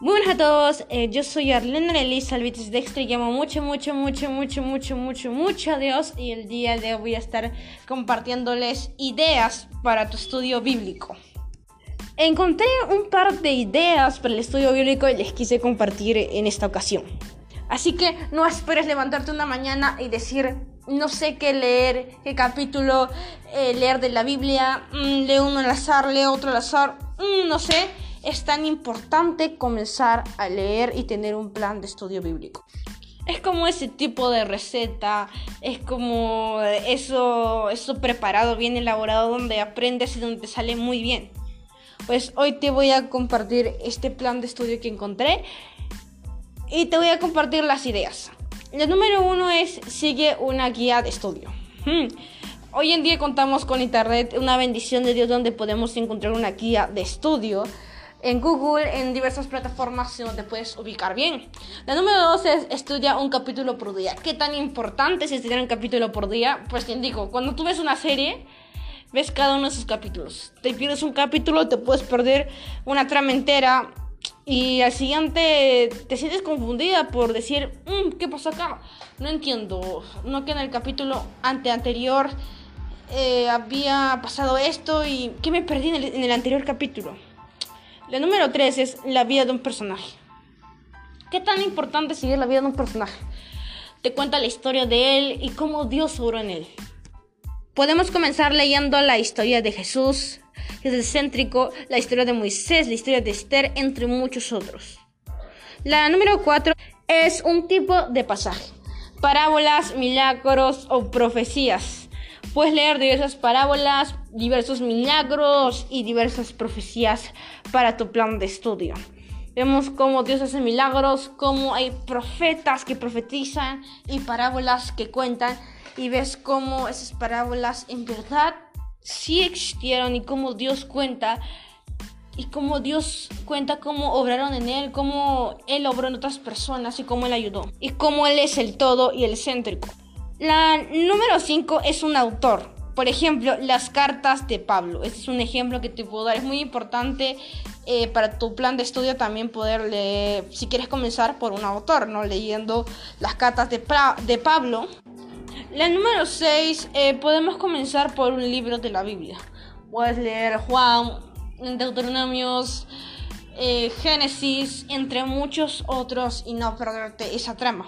buenas a todos, eh, yo soy Arlene Elisa Alvitis Dexter y llamo mucho, mucho, mucho, mucho, mucho, mucho, mucho a Dios y el día de hoy voy a estar compartiéndoles ideas para tu estudio bíblico. Encontré un par de ideas para el estudio bíblico y les quise compartir en esta ocasión. Así que no esperes levantarte una mañana y decir, no sé qué leer, qué capítulo eh, leer de la Biblia, mm, leo uno al azar, leo otro al azar, mm, no sé es tan importante comenzar a leer y tener un plan de estudio bíblico. Es como ese tipo de receta, es como eso, eso preparado, bien elaborado, donde aprendes y donde te sale muy bien. Pues hoy te voy a compartir este plan de estudio que encontré y te voy a compartir las ideas. La número uno es sigue una guía de estudio. Hmm. Hoy en día contamos con internet, una bendición de Dios donde podemos encontrar una guía de estudio en Google, en diversas plataformas donde puedes ubicar bien. La número dos es estudia un capítulo por día. ¿Qué tan importante es estudiar un capítulo por día? Pues te indico, cuando tú ves una serie, ves cada uno de sus capítulos. Te pierdes un capítulo, te puedes perder una trama entera y al siguiente te sientes confundida por decir, mm, ¿qué pasó acá? No entiendo, no que en el capítulo ante anterior eh, había pasado esto y ¿qué me perdí en el anterior capítulo? La número 3 es la vida de un personaje. ¿Qué tan importante es seguir la vida de un personaje? Te cuenta la historia de él y cómo Dios obró en él. Podemos comenzar leyendo la historia de Jesús, que es excéntrico, la historia de Moisés, la historia de Esther, entre muchos otros. La número 4 es un tipo de pasaje. Parábolas, milagros o profecías. Puedes leer diversas parábolas, diversos milagros y diversas profecías para tu plan de estudio. Vemos cómo Dios hace milagros, cómo hay profetas que profetizan y parábolas que cuentan. Y ves cómo esas parábolas en verdad sí existieron y cómo Dios cuenta. Y cómo Dios cuenta cómo obraron en Él, cómo Él obró en otras personas y cómo Él ayudó. Y cómo Él es el todo y el céntrico. La número 5 es un autor. Por ejemplo, las cartas de Pablo. Este es un ejemplo que te puedo dar. Es muy importante eh, para tu plan de estudio también poder leer, si quieres comenzar por un autor, ¿no? Leyendo las cartas de, Pablo. La número 6, eh, podemos comenzar por un libro de la Biblia. Puedes leer Juan, Deuteronomios, eh, Génesis, entre muchos otros, y no perderte esa trama.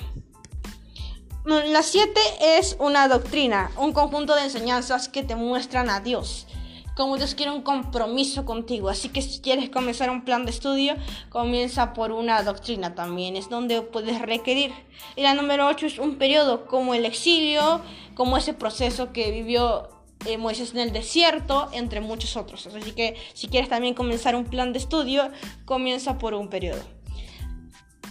La 7 es una doctrina, un conjunto de enseñanzas que te muestran a Dios. Como Dios quiere un compromiso contigo. Así que si quieres comenzar un plan de estudio, comienza por una doctrina también. Es donde puedes requerir. Y la número 8 es un periodo como el exilio, como ese proceso que vivió eh, Moisés en el desierto, entre muchos otros. Así que si quieres también comenzar un plan de estudio, comienza por un periodo.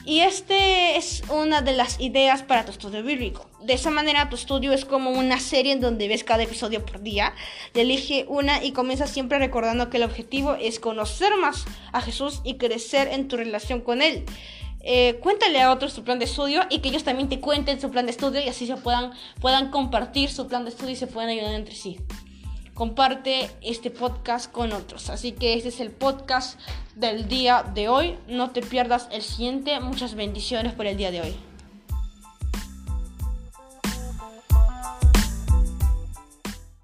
Y este es una de las ideas para tu estudio bíblico. De esa manera tu estudio es como una serie en donde ves cada episodio por día. elige una y comienza siempre recordando que el objetivo es conocer más a Jesús y crecer en tu relación con Él. Eh, cuéntale a otros tu plan de estudio y que ellos también te cuenten su plan de estudio y así se puedan, puedan compartir su plan de estudio y se puedan ayudar entre sí comparte este podcast con otros. Así que este es el podcast del día de hoy. No te pierdas el siguiente. Muchas bendiciones por el día de hoy.